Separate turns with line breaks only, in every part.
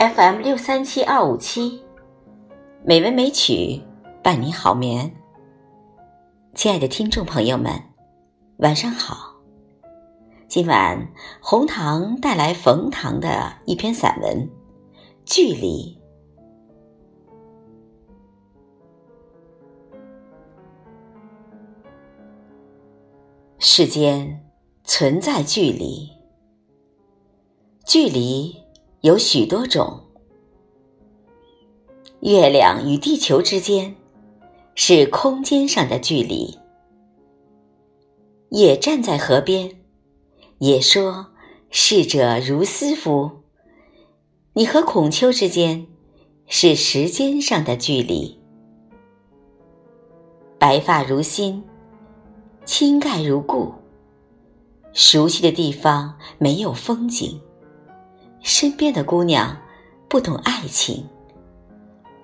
FM 六三七二五七，美文美曲伴你好眠。亲爱的听众朋友们，晚上好。今晚红糖带来冯唐的一篇散文《距离》。世间存在距离，距离。有许多种，月亮与地球之间是空间上的距离。也站在河边，也说逝者如斯夫。你和孔丘之间是时间上的距离。白发如新，青盖如故。熟悉的地方没有风景。身边的姑娘不懂爱情，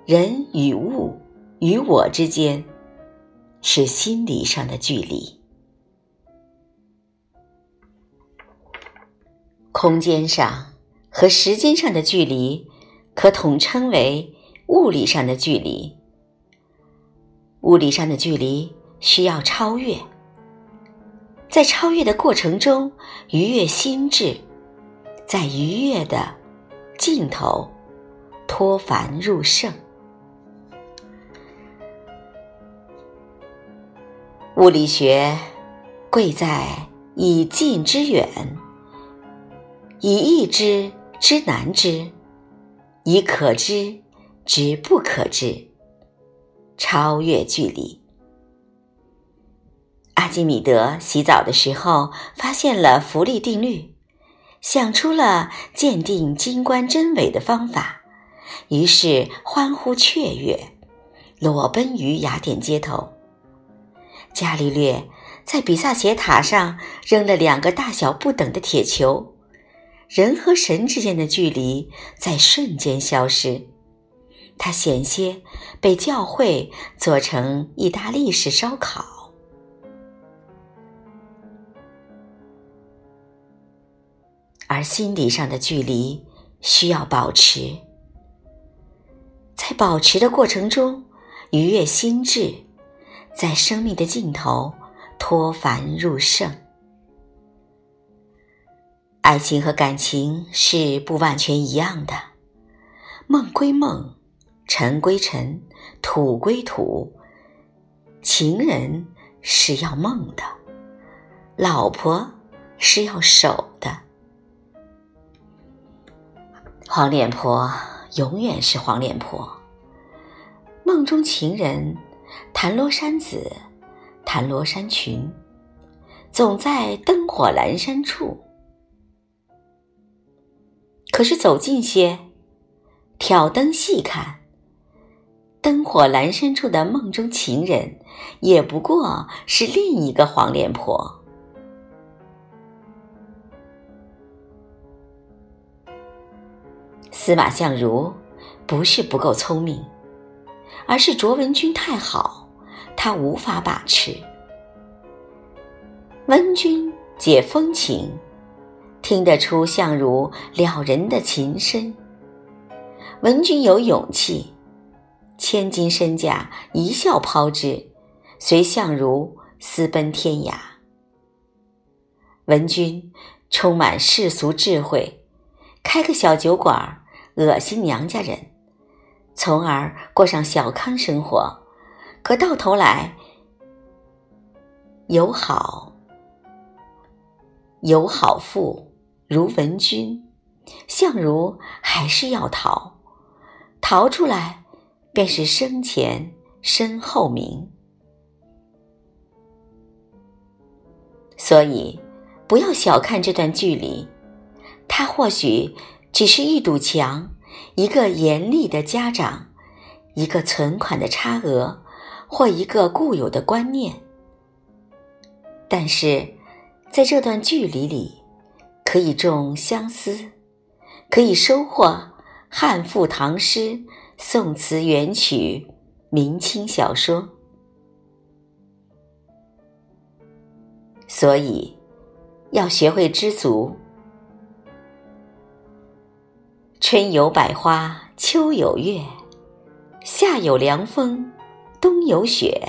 人与物与我之间是心理上的距离。空间上和时间上的距离可统称为物理上的距离。物理上的距离需要超越，在超越的过程中愉悦心智。在愉悦的尽头脱凡入圣。物理学贵在以近之远，以易知之难知，以可知之不可知，超越距离。阿基米德洗澡的时候发现了浮力定律。想出了鉴定金冠真伪的方法，于是欢呼雀跃，裸奔于雅典街头。伽利略在比萨斜塔上扔了两个大小不等的铁球，人和神之间的距离在瞬间消失。他险些被教会做成意大利式烧烤。而心理上的距离需要保持，在保持的过程中愉悦心智，在生命的尽头脱凡入圣。爱情和感情是不完全一样的，梦归梦，尘归尘，土归土。情人是要梦的，老婆是要守的。黄脸婆永远是黄脸婆。梦中情人弹罗衫子，弹罗衫裙，总在灯火阑珊处。可是走近些，挑灯细看，灯火阑珊处的梦中情人，也不过是另一个黄脸婆。司马相如不是不够聪明，而是卓文君太好，他无法把持。温君解风情，听得出相如了人的情深。文君有勇气，千金身价一笑抛之，随相如私奔天涯。文君充满世俗智慧，开个小酒馆儿。恶心娘家人，从而过上小康生活，可到头来，有好有好妇如文君，相如还是要逃，逃出来便是生前身后名。所以，不要小看这段距离，它或许。只是一堵墙，一个严厉的家长，一个存款的差额，或一个固有的观念。但是，在这段距离里，可以种相思，可以收获汉赋、唐诗、宋词、元曲、明清小说。所以，要学会知足。春有百花，秋有月，夏有凉风，冬有雪。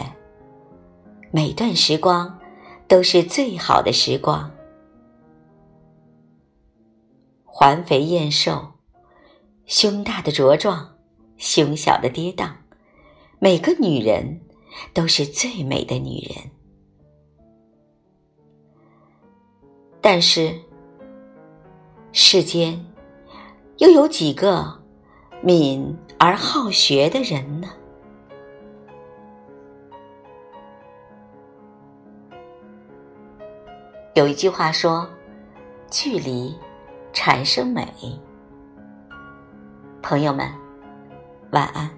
每段时光都是最好的时光。环肥燕瘦，胸大的茁壮，胸小的跌宕，每个女人都是最美的女人。但是，世间又有几个敏而好学的人呢？有一句话说：“距离。”产生美，朋友们，晚安。